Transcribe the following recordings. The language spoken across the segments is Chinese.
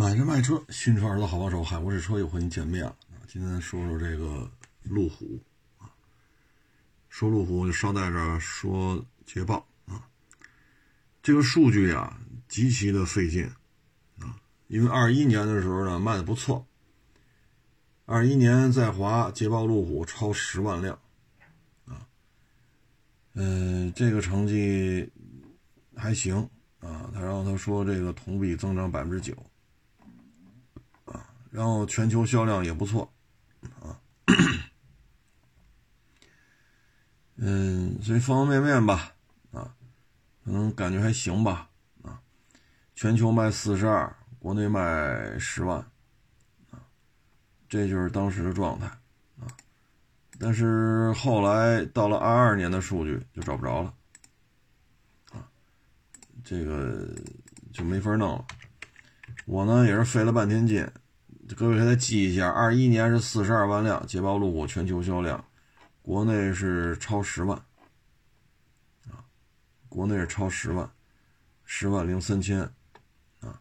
买车卖车，新车儿子好帮手，海博士车又和您见面了！今天说说这个路虎啊，说路虎就捎带着说捷豹啊。这个数据啊极其的费劲啊，因为二一年的时候呢卖的不错，二一年在华捷豹路虎超十万辆啊，嗯，这个成绩还行啊。他然后他说这个同比增长百分之九。然后全球销量也不错，啊，嗯，所以方方面面吧，啊，可能感觉还行吧，啊，全球卖四十二，国内卖十万，啊，这就是当时的状态，啊，但是后来到了二二年的数据就找不着了，啊，这个就没法弄了，我呢也是费了半天劲。各位给他记一下，二一年是四十二万辆捷豹路虎全球销量，国内是超十万，啊，国内是超十万，十万零三千，啊，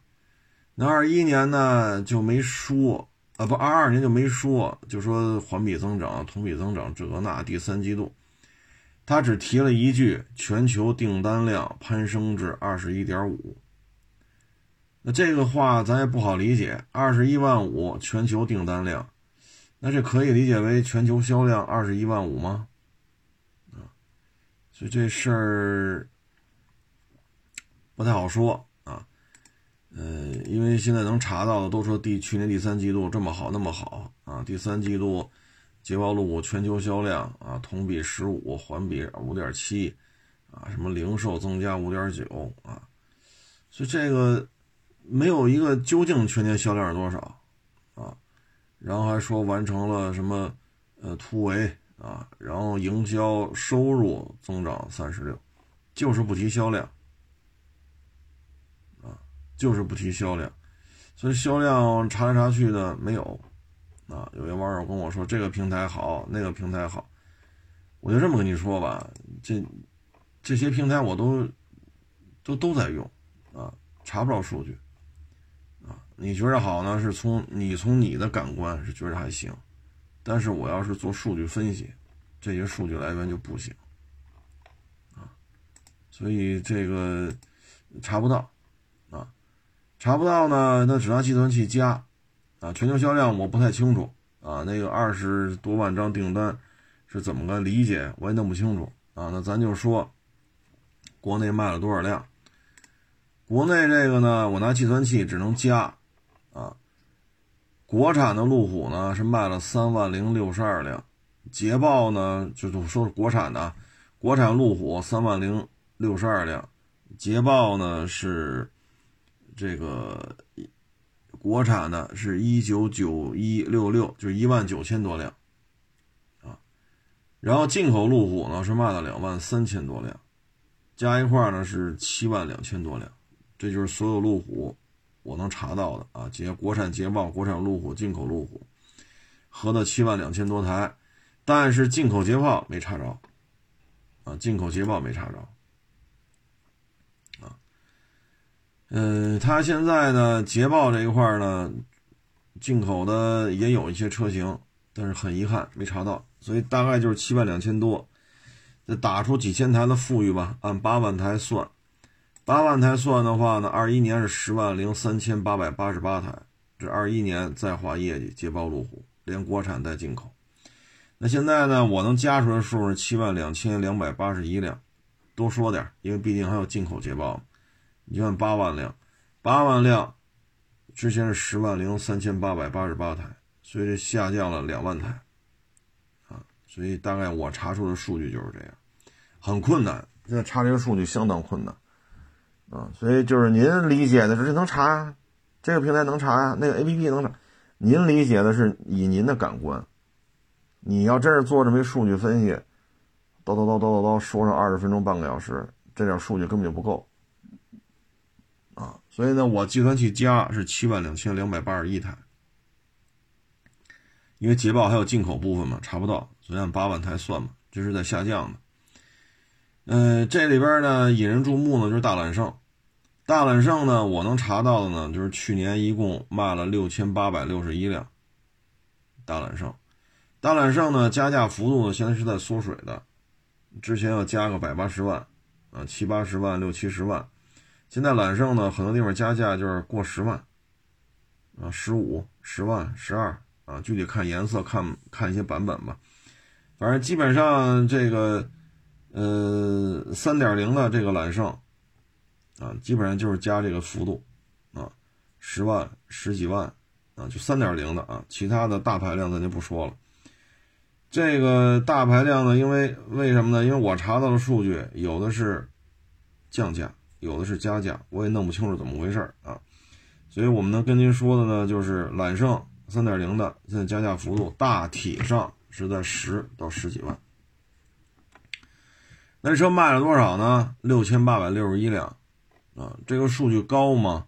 那二一年呢就没说，啊不，二二年就没说，就说环比增长、同比增长这那，第三季度，他只提了一句，全球订单量攀升至二十一点五。那这个话咱也不好理解，二十一万五全球订单量，那这可以理解为全球销量二十一万五吗？啊，所以这事儿不太好说啊。呃，因为现在能查到的都说第去年第三季度这么好那么好啊，第三季度捷豹路虎全球销量啊同比十五，环比五点七，啊什么零售增加五点九啊，所以这个。没有一个究竟全年销量是多少，啊，然后还说完成了什么，呃，突围啊，然后营销收入增长三十六，就是不提销量，啊，就是不提销量，所以销量查来查去的没有，啊，有些网友跟我说这个平台好，那个平台好，我就这么跟你说吧，这这些平台我都都都在用，啊，查不着数据。你觉着好呢？是从你从你的感官是觉着还行，但是我要是做数据分析，这些数据来源就不行啊，所以这个查不到啊，查不到呢，那只拿计算器加啊，全球销量我不太清楚啊，那个二十多万张订单是怎么个理解，我也弄不清楚啊。那咱就说国内卖了多少辆，国内这个呢，我拿计算器只能加。国产的路虎呢是卖了三万零六十二辆，捷豹呢就就说是国产的，国产路虎三万零六十二辆，捷豹呢是这个国产的是一九九一六六，就是一万九千多辆，啊，然后进口路虎呢是卖了两万三千多辆，加一块呢是七万两千多辆，这就是所有路虎。我能查到的啊，捷国产捷豹、国产路虎、进口路虎，合到七万两千多台，但是进口捷豹没查着，啊，进口捷豹没查着，啊，嗯，他现在呢，捷豹这一块呢，进口的也有一些车型，但是很遗憾没查到，所以大概就是七万两千多，再打出几千台的富裕吧，按八万台算。八万台算的话呢，二一年是十万零三千八百八十八台，这二一年在华业绩，捷豹路虎连国产带进口。那现在呢，我能加出来数是七万两千两百八十一辆，多说点，因为毕竟还有进口捷豹。你看八万辆，八万辆之前是十万零三千八百八十八台，所以这下降了两万台啊。所以大概我查出的数据就是这样，很困难，现在查这个数据相当困难。啊，所以就是您理解的是这能查，这个平台能查，那个 A P P 能查。您理解的是以您的感官，你要真是做这么一数据分析，叨叨叨叨叨叨说上二十分钟半个小时，这点数据根本就不够。啊，所以呢，我计算器加是七万两千两百八十一台，因为捷豹还有进口部分嘛，查不到，所以按八万台算嘛，这是在下降的。嗯，这里边呢引人注目呢就是大揽胜，大揽胜呢，我能查到的呢，就是去年一共卖了六千八百六十一辆。大揽胜，大揽胜呢，加价幅度呢现在是在缩水的，之前要加个百八十万，啊，七八十万，六七十万，现在揽胜呢，很多地方加价就是过十万，啊，十五、十万、十二，啊，具体看颜色，看看一些版本吧，反正基本上这个，呃，三点零的这个揽胜。啊，基本上就是加这个幅度，啊，十万、十几万，啊，就三点零的啊，其他的大排量咱就不说了。这个大排量呢，因为为什么呢？因为我查到的数据，有的是降价，有的是加价，我也弄不清楚怎么回事啊。所以我们能跟您说的呢，就是揽胜三点零的现在加价幅度大体上是在十到十几万。那车卖了多少呢？六千八百六十一辆。啊，这个数据高吗？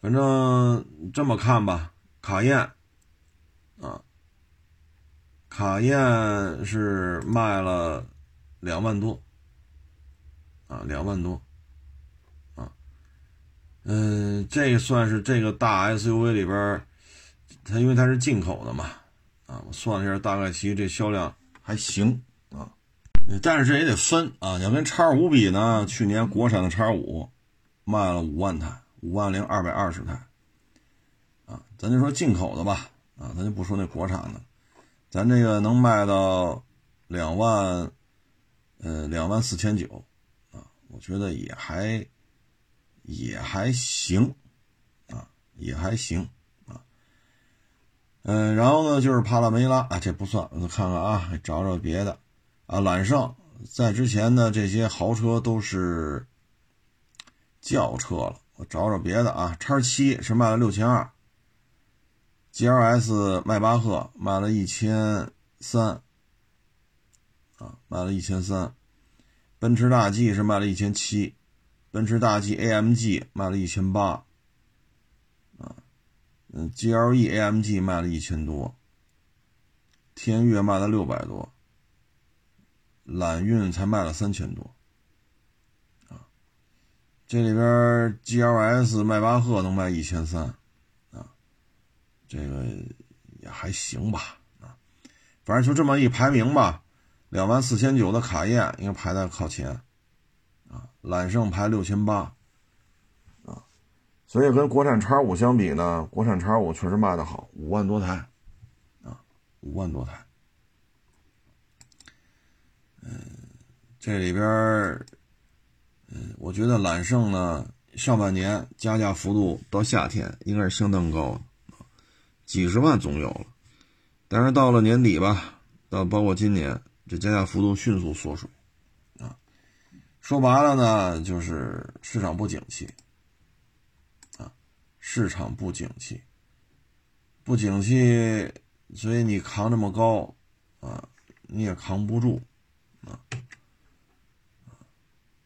反正这么看吧，卡宴，啊，卡宴是卖了两万多，啊，两万多，啊，嗯，这算是这个大 SUV 里边，它因为它是进口的嘛，啊，我算了一下，大概其实这销量还行啊，但是这也得分啊，要跟叉五比呢，去年国产的叉五。卖了五万台，五万零二百二十台，啊，咱就说进口的吧，啊，咱就不说那国产的，咱这个能卖到两万，呃，两万四千九，啊，我觉得也还也还行，啊，也还行，啊，嗯，然后呢就是帕拉梅拉，啊，这不算，我看看啊，找找别的，啊，揽胜在之前的这些豪车都是。轿车了，我找找别的啊。叉七是卖了六千二，GLS 迈巴赫卖了一千三，啊，卖了一千三。奔驰大 G 是卖了一千七，奔驰大 G AMG 卖了一千八，啊，嗯，GLE AMG 卖了一千多，天悦卖了六百多，揽运才卖了三千多。这里边 GLS 迈巴赫能卖一千三，啊，这个也还行吧，啊，反正就这么一排名吧，两万四千九的卡宴应该排在靠前，啊，揽胜排六千八，啊，所以跟国产叉五相比呢，国产叉五确实卖的好，五万多台，啊，五万多台，嗯，这里边。我觉得揽胜呢，上半年加价幅度到夏天应该是相当高的，几十万总有了。但是到了年底吧，到包括今年，这加价幅度迅速缩水，啊，说白了呢，就是市场不景气，啊，市场不景气，不景气，所以你扛这么高，啊，你也扛不住，啊。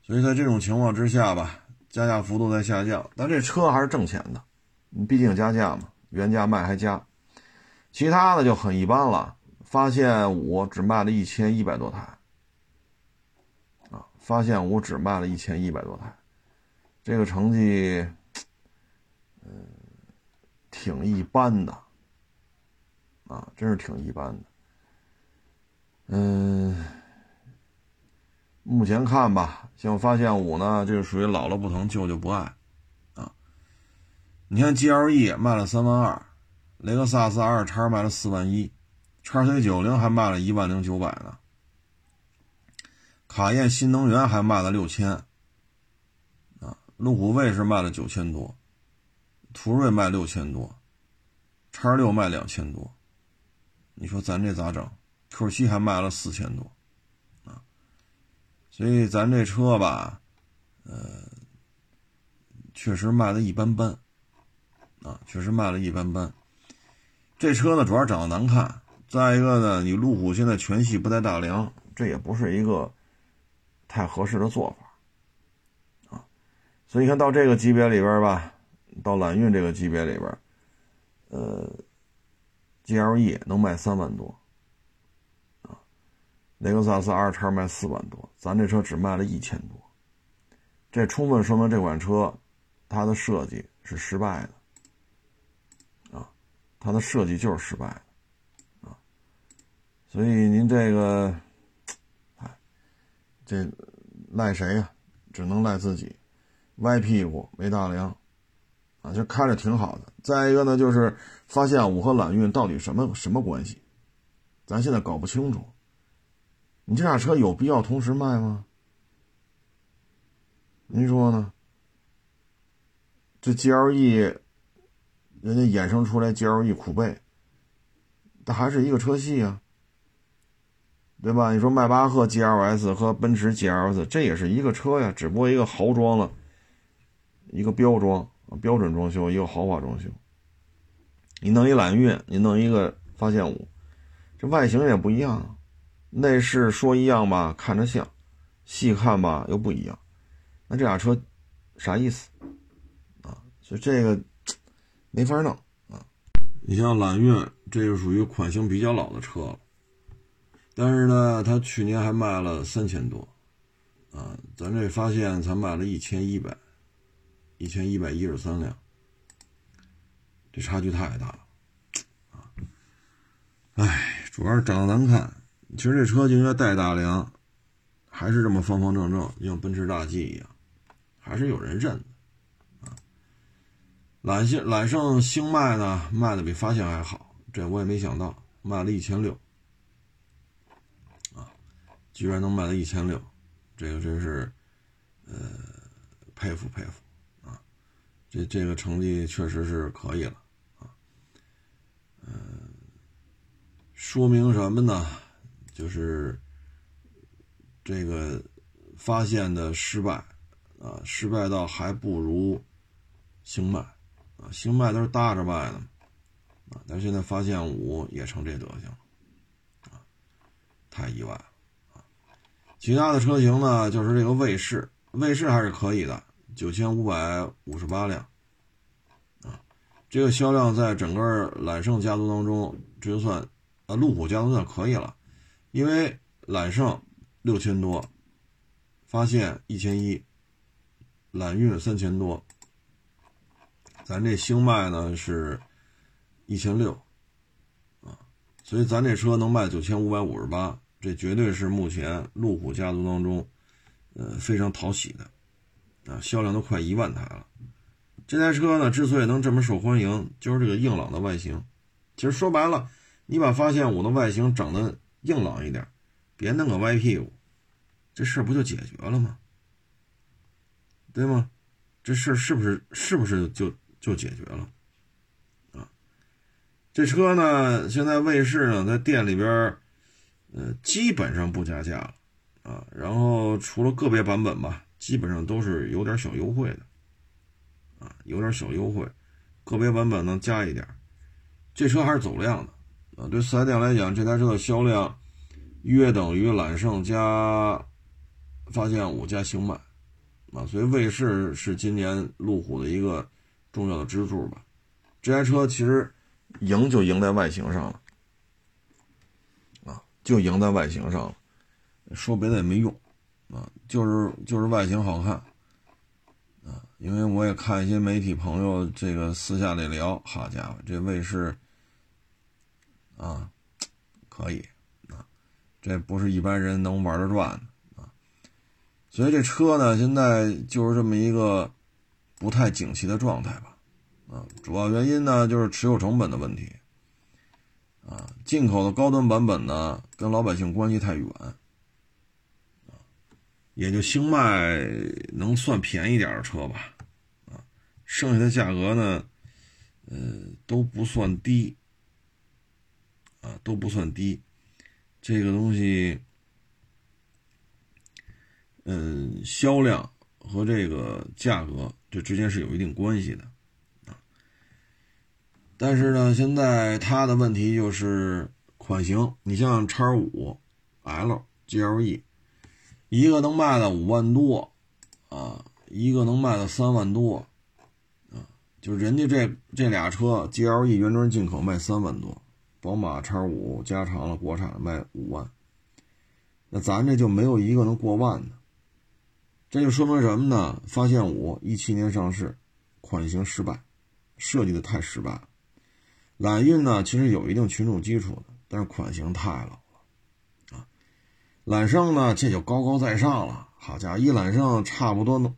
所以在这种情况之下吧，加价幅度在下降，但这车还是挣钱的，毕竟加价嘛，原价卖还加。其他的就很一般了，发现五只卖了一千一百多台，啊，发现五只卖了一千一百多台，这个成绩，嗯，挺一般的，啊，真是挺一般的，嗯。目前看吧，像发现五呢，这个属于老了不疼，舅舅不爱，啊，你看 GLE 卖了三万二，雷克萨斯 R 叉卖了四万一，叉 C 九零还卖了一万零九百呢，卡宴新能源还卖了六千，啊，路虎卫士卖了九千多，途锐卖六千多，叉六卖两千多，你说咱这咋整？Q 七还卖了四千多。所以咱这车吧，呃，确实卖的一般般，啊，确实卖了一般般。这车呢，主要长得难看，再一个呢，你路虎现在全系不带大梁，这也不是一个太合适的做法，啊，所以你看到这个级别里边吧，到揽运这个级别里边，呃，GLE 能卖三万多。雷克萨斯 R 叉卖四万多，咱这车只卖了一千多，这充分说明这款车它的设计是失败的啊，它的设计就是失败的啊，所以您这个，哎，这赖谁呀？只能赖自己，歪屁股没大梁啊！这开着挺好的。再一个呢，就是发现五和揽运到底什么什么关系？咱现在搞不清楚。你这俩车有必要同时卖吗？您说呢？这 GLE，人家衍生出来 GLE 酷贝，它还是一个车系啊，对吧？你说迈巴赫 GLS 和奔驰 GLS，这也是一个车呀，只不过一个豪装了，一个标装标准装修，一个豪华装修。你弄一揽月，你弄一个发现五，这外形也不一样啊。内饰说一样吧，看着像，细看吧又不一样，那这俩车啥意思啊？所以这个没法弄啊。你像揽运，这就属于款型比较老的车了，但是呢，它去年还卖了三千多啊，咱这发现才卖了一千一百，一千一百一十三辆，这差距太大了啊！哎，主要是长得难看。其实这车就应该带大梁，还是这么方方正正，像奔驰大 G 一样，还是有人认的啊。揽星揽胜星脉呢，卖的比发现还好，这我也没想到，卖了一千六啊，居然能卖到一千六，这个真是呃佩服佩服啊，这这个成绩确实是可以了啊，嗯，说明什么呢？就是这个发现的失败啊，失败到还不如星脉啊，星脉都是搭着卖的啊，但现在发现五也成这德行了啊，太意外了啊！其他的车型呢，就是这个卫士，卫士还是可以的，九千五百五十八辆啊，这个销量在整个揽胜家族当中，这就算啊，路虎家族算可以了。因为揽胜六千多，发现一千一，揽运三千多，咱这星脉呢是一千六，啊，所以咱这车能卖九千五百五十八，这绝对是目前路虎家族当中，呃非常讨喜的，啊，销量都快一万台了。这台车呢之所以能这么受欢迎，就是这个硬朗的外形。其实说白了，你把发现五的外形整的。硬朗一点，别弄个歪屁股，这事儿不就解决了吗？对吗？这事儿是不是是不是就就解决了？啊，这车呢，现在卫士呢在店里边，呃，基本上不加价了啊。然后除了个别版本吧，基本上都是有点小优惠的，啊，有点小优惠，个别版本能加一点。这车还是走量的。啊，对四 S 店来讲，这台车的销量约等于揽胜加发现五加星脉啊，所以卫士是今年路虎的一个重要的支柱吧。这台车其实赢就赢在外形上了啊，就赢在外形上了，说别的也没用啊，就是就是外形好看啊。因为我也看一些媒体朋友这个私下里聊，好家伙，这卫士。啊，可以啊，这不是一般人能玩得转的啊。所以这车呢，现在就是这么一个不太景气的状态吧。啊，主要原因呢就是持有成本的问题。啊，进口的高端版本呢，跟老百姓关系太远。啊，也就星脉能算便宜点的车吧。啊，剩下的价格呢，呃，都不算低。都不算低，这个东西，嗯，销量和这个价格这之间是有一定关系的，啊，但是呢，现在它的问题就是款型，你像叉五 L GLE，一个能卖到五万多，啊，一个能卖到三万多，啊，就人家这这俩车 GLE 原装进口卖三万多。宝马叉五加长了，国产卖五万，那咱这就没有一个能过万的，这就说明什么呢？发现五一七年上市，款型失败，设计的太失败了。揽运呢，其实有一定群众基础的，但是款型太老了啊。揽胜呢，这就高高在上了。好家伙，一揽胜差不多能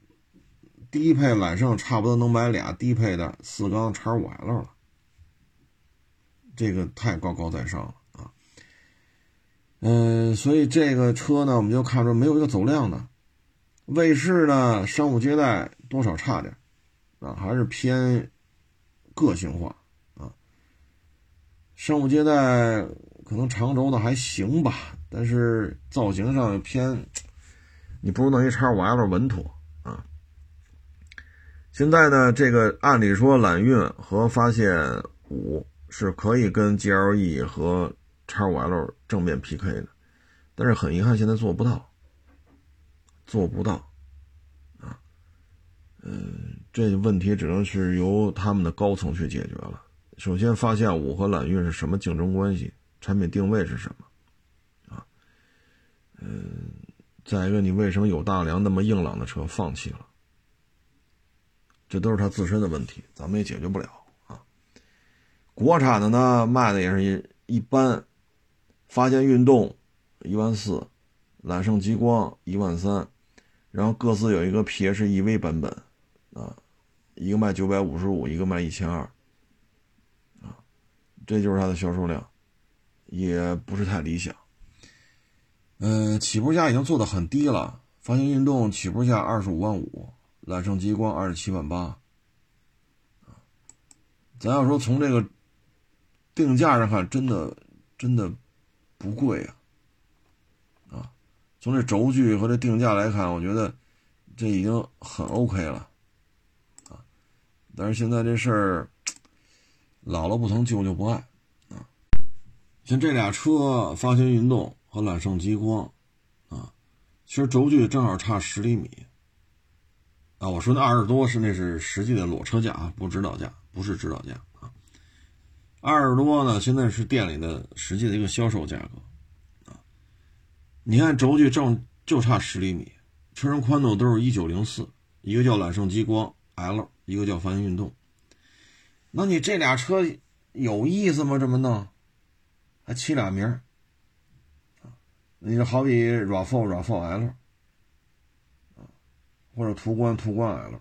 低配揽胜差不多能买俩低配的四缸叉五 L 了，这个太高高在上了啊。嗯，所以这个车呢，我们就看出没有一个走量的。卫士呢，商务接待多少差点，啊，还是偏个性化啊。商务接待可能长轴的还行吧，但是造型上偏，你不如弄一叉五 L 稳妥啊。现在呢，这个按理说揽运和发现五是可以跟 GLE 和 x 五 l 正面 PK 的，但是很遗憾，现在做不到。做不到，啊，嗯，这个问题只能是由他们的高层去解决了。首先，发现五和揽运是什么竞争关系？产品定位是什么？啊，嗯，再一个，你为什么有大梁那么硬朗的车放弃了？这都是他自身的问题，咱们也解决不了。国产的呢，卖的也是一一般，发现运动一万四，揽胜极光一万三。然后各自有一个 PHEV 版本，啊，一个卖九百五十五，一个卖一千二，啊，这就是它的销售量，也不是太理想。嗯，起步价已经做的很低了，发现运动起步价二十五万五，揽胜极光二十七万八，啊，咱要说从这个定价上看，真的真的不贵啊啊。从这轴距和这定价来看，我觉得这已经很 OK 了，啊！但是现在这事儿，老了不疼，旧就不爱，啊！像这俩车，发现运动和揽胜极光，啊，其实轴距正好差十厘米，啊，我说那二十多是那是实际的裸车价啊，不指导价，不是指导价，二十多呢，现在是店里的实际的一个销售价格。啊你看轴距正就差十厘米，车身宽度都是一九零四，一个叫揽胜极光 L，一个叫发现运动。那你这俩车有意思吗？这么弄，还起俩名儿你这好比 RAV4 RAV4 L，或者途观途观 L，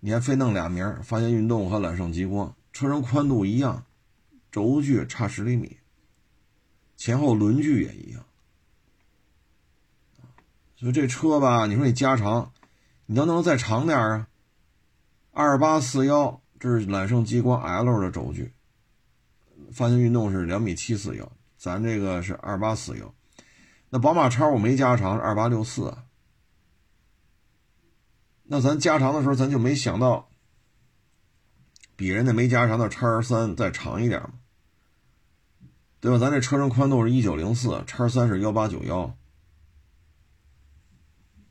你还非弄俩名儿，发现运动和揽胜极光，车身宽度一样，轴距差十厘米，前后轮距也一样。所以这车吧，你说你加长，你能不能再长点啊？二八四幺，这是揽胜极光 L 的轴距，发现运动是两米七四幺，咱这个是二八四幺。那宝马叉我没加长，是二八六四。那咱加长的时候，咱就没想到比人家没加长的叉三再长一点嘛，对吧？咱这车身宽度是一九零四，叉三是幺八九幺。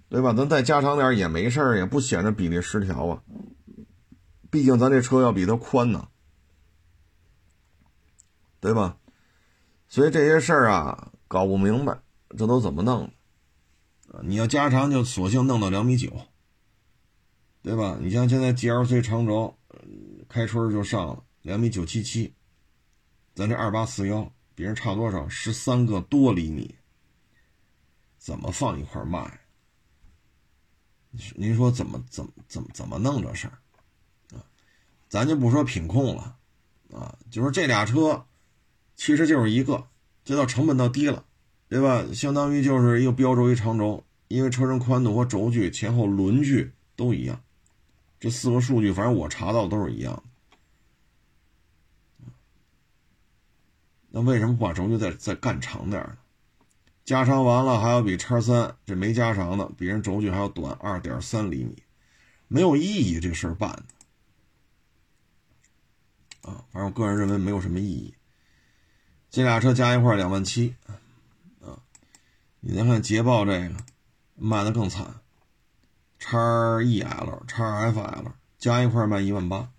对吧？咱再加长点也没事儿，也不显得比例失调啊。毕竟咱这车要比它宽呢，对吧？所以这些事儿啊，搞不明白，这都怎么弄？你要加长就索性弄到两米九，对吧？你像现在 GLC 长轴，开春就上了两米九七七，咱这二八四幺别人差多少？十三个多厘米，怎么放一块卖？您说怎么怎么怎么怎么弄这事儿啊？咱就不说品控了啊，就说这俩车其实就是一个，这道成本倒低了，对吧？相当于就是一个标轴一长轴，因为车身宽度和轴距前后轮距都一样，这四个数据反正我查到都是一样的。那为什么不把轴距再再干长点呢？加长完了还要比叉三这没加长的比人轴距还要短二点三厘米，没有意义这事儿办的啊！反正我个人认为没有什么意义。这俩车加一块两万七啊！你再看捷豹这个卖的更惨，叉 E L、叉 F L 加一块卖一万八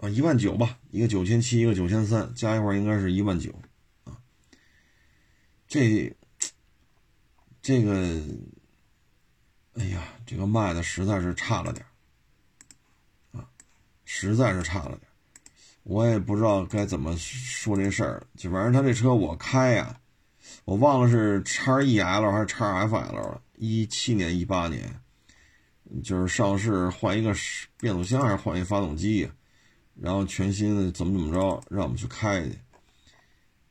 啊，一万九吧，一个九千七，一个九千三，加一块应该是一万九啊，这。这个哎呀，这个卖的实在是差了点啊，实在是差了点我也不知道该怎么说这事儿。就反正他这车我开呀，我忘了是叉 E L 还是叉 F L 了。一七年、一八年，就是上市换一个变速箱还是换一发动机呀，然后全新的怎么怎么着，让我们去开去。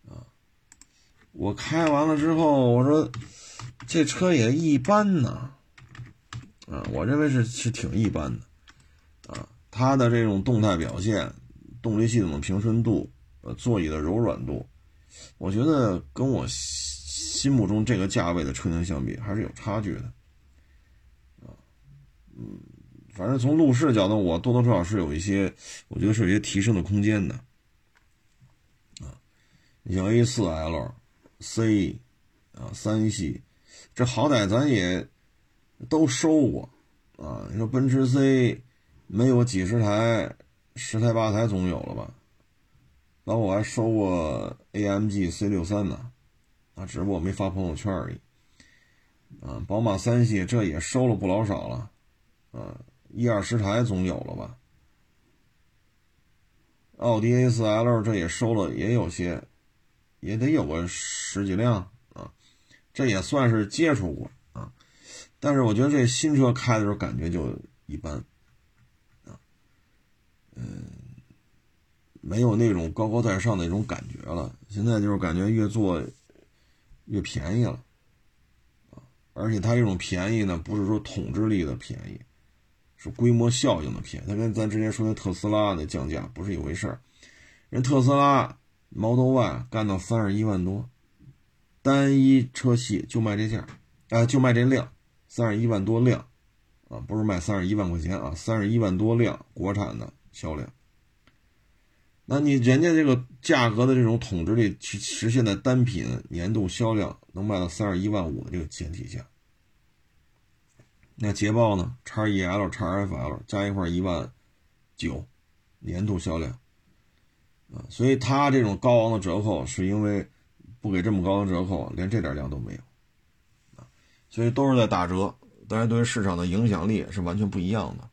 啊，我开完了之后，我说这车也一般呢。啊，我认为是是挺一般的，啊，它的这种动态表现、动力系统的平顺度、呃，座椅的柔软度，我觉得跟我心目中这个价位的车型相比还是有差距的，啊，嗯，反正从路试的角度，我多多少少是有一些，我觉得是有一些提升的空间的，啊，你像 A4L、C，啊，三系，这好歹咱也。都收过，啊，你说奔驰 C 没有几十台，十台八台总有了吧？完我还收过 AMG C 六三呢，啊，只不过没发朋友圈而已。啊，宝马三系这也收了不老少了，啊，一二十台总有了吧？奥迪 A4L 这也收了也有些，也得有个十几辆啊，这也算是接触过啊。但是我觉得这新车开的时候感觉就一般，啊，嗯，没有那种高高在上的那种感觉了。现在就是感觉越做越便宜了，啊，而且它这种便宜呢，不是说统治力的便宜，是规模效应的便宜。它跟咱之前说的特斯拉的降价不是一回事儿。人特斯拉 Model Y 干到三十一万多，单一车系就卖这价，啊，就卖这量。三十一万多辆，啊，不是卖三十一万块钱啊，三十一万多辆国产的销量。那你人家这个价格的这种统治力，去实现在单品年度销量能卖到三十一万五的这个前提下，那捷豹呢？叉 E L、叉 F L 加一块一万九年度销量，啊，所以它这种高昂的折扣，是因为不给这么高的折扣，连这点量都没有啊。所以都是在打折，但是对于市场的影响力是完全不一样的。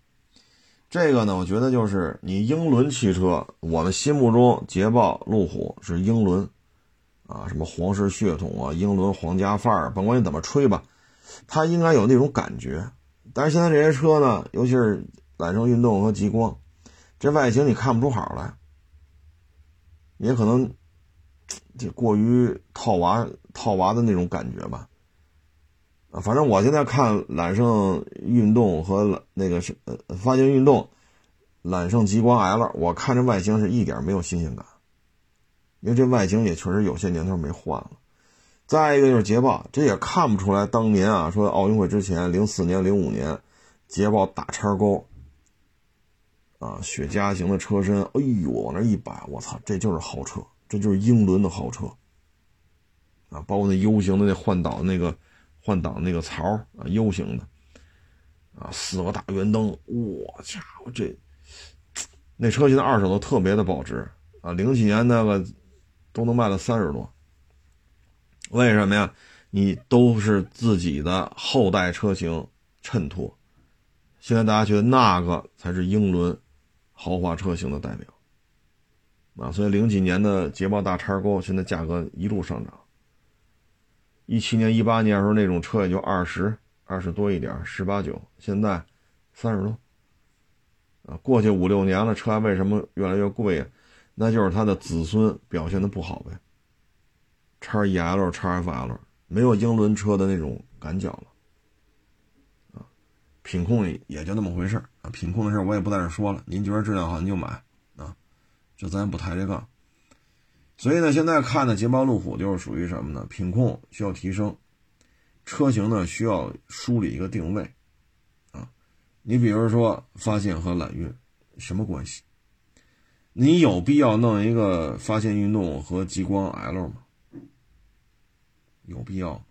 这个呢，我觉得就是你英伦汽车，我们心目中捷豹、路虎是英伦，啊，什么皇室血统啊，英伦皇家范儿，甭管你怎么吹吧，它应该有那种感觉。但是现在这些车呢，尤其是揽胜运动和极光，这外形你看不出好来，也可能就过于套娃套娃的那种感觉吧。反正我现在看揽胜运动和那个是呃发现运动，揽胜极光 L，我看这外形是一点没有新鲜感，因为这外形也确实有些年头没换了。再一个就是捷豹，这也看不出来当年啊，说奥运会之前零四年、零五年，捷豹大叉勾，啊雪茄型的车身，哎呦往那一摆，我操，这就是豪车，这就是英伦的豪车，啊，包括那 U 型的那换挡那个。换挡那个槽啊，U 型的，啊，四个大圆灯，我家伙这，那车现在二手都特别的保值啊，零几年那个都能卖到三十多。为什么呀？你都是自己的后代车型衬托，现在大家觉得那个才是英伦豪华车型的代表啊，所以零几年的捷豹大叉勾现在价格一路上涨。一七年、一八年的时候，那种车也就二十二十多一点，十八九。现在三十多，啊，过去五六年了，车还为什么越来越贵呀？那就是它的子孙表现的不好呗。叉 E L、叉 F L 没有英伦车的那种感脚了，啊，品控也就那么回事啊。品控的事我也不在这说了，您觉得质量好您就买啊，就咱不抬这杠。所以呢，现在看的捷豹、路虎就是属于什么呢？品控需要提升，车型呢需要梳理一个定位，啊，你比如说发现和揽运什么关系？你有必要弄一个发现运动和极光 L 吗？有必要？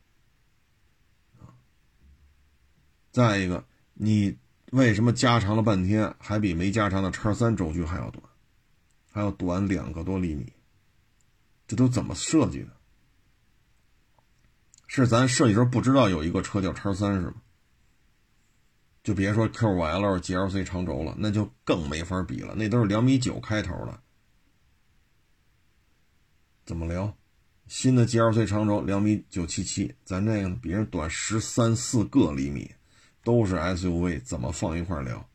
再一个，你为什么加长了半天，还比没加长的叉三轴距还要短，还要短两个多厘米？这都怎么设计的？是咱设计时候不知道有一个车叫叉三是吗？就别说 Q5L、GLC 长轴了，那就更没法比了，那都是两米九开头的，怎么聊？新的 GLC 长轴两米九七七，咱这个比人短十三四个厘米，都是 SUV，怎么放一块聊？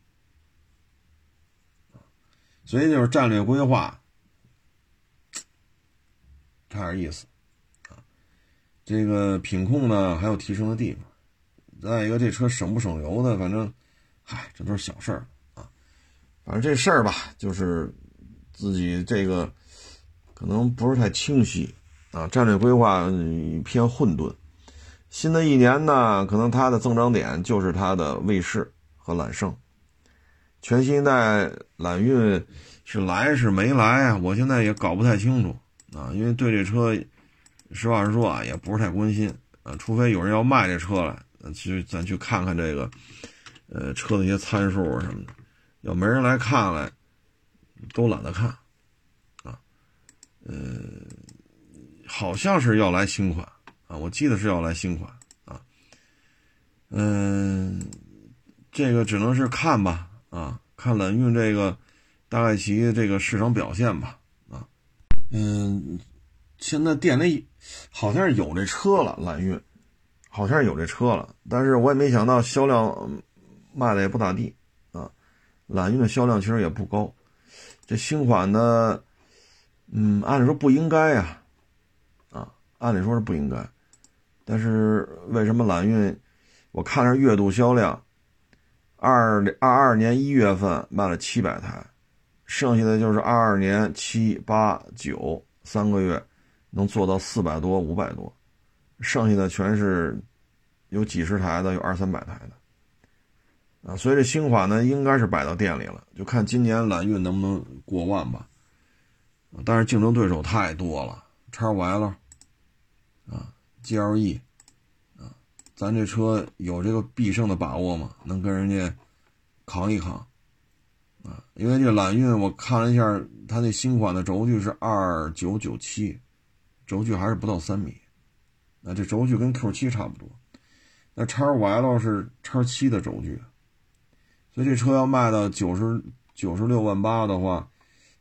所以就是战略规划，差点意思啊。这个品控呢还有提升的地方，再一个这车省不省油的，反正，嗨，这都是小事儿啊。反正这事儿吧，就是自己这个可能不是太清晰啊，战略规划偏混沌。新的一年呢，可能它的增长点就是它的卫士和揽胜。全新一代揽运是来是没来啊？我现在也搞不太清楚啊，因为对这车，实话实说啊，也不是太关心啊。除非有人要卖这车来，去咱去看看这个，呃，车的一些参数什么的。要没人来看来，都懒得看啊。呃，好像是要来新款啊，我记得是要来新款啊。嗯，这个只能是看吧。啊，看揽运这个大概其这个市场表现吧。啊，嗯，现在店里好像是有这车了，揽运好像是有这车了，但是我也没想到销量卖的也不咋地啊。揽运的销量其实也不高，这新款的，嗯，按理说不应该呀，按理说是不应该，但是为什么揽运？我看着月度销量。二二二年一月份卖了七百台，剩下的就是二二年七八九三个月能做到四百多五百多，剩下的全是有几十台的，有二三百台的啊。所以这新款呢，应该是摆到店里了，就看今年揽运能不能过万吧。但是竞争对手太多了，叉 Y，GLE 啊。咱这车有这个必胜的把握吗？能跟人家扛一扛啊？因为这揽运我看了一下，它那新款的轴距是二九九七，轴距还是不到三米。那这轴距跟 Q 七差不多。那 X5L 是叉七的轴距，所以这车要卖到九十九十六万八的话，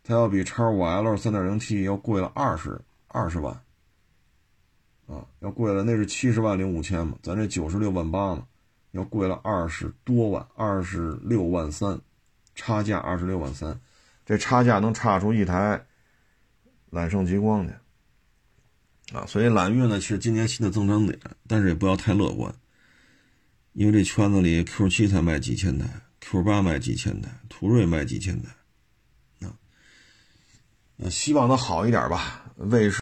它要比 X5L 三点零 T 要贵了二十二十万。啊，要贵了，那是七十万零五千嘛，咱这九十六万八嘛，要贵了二十多万，二十六万三，差价二十六万三，这差价能差出一台揽胜极光去，啊，所以揽运呢，其实今年新的增长点，但是也不要太乐观，因为这圈子里 Q 七才卖几千台，Q 八卖几千台，途锐卖几千台，啊，希望它好一点吧，为什。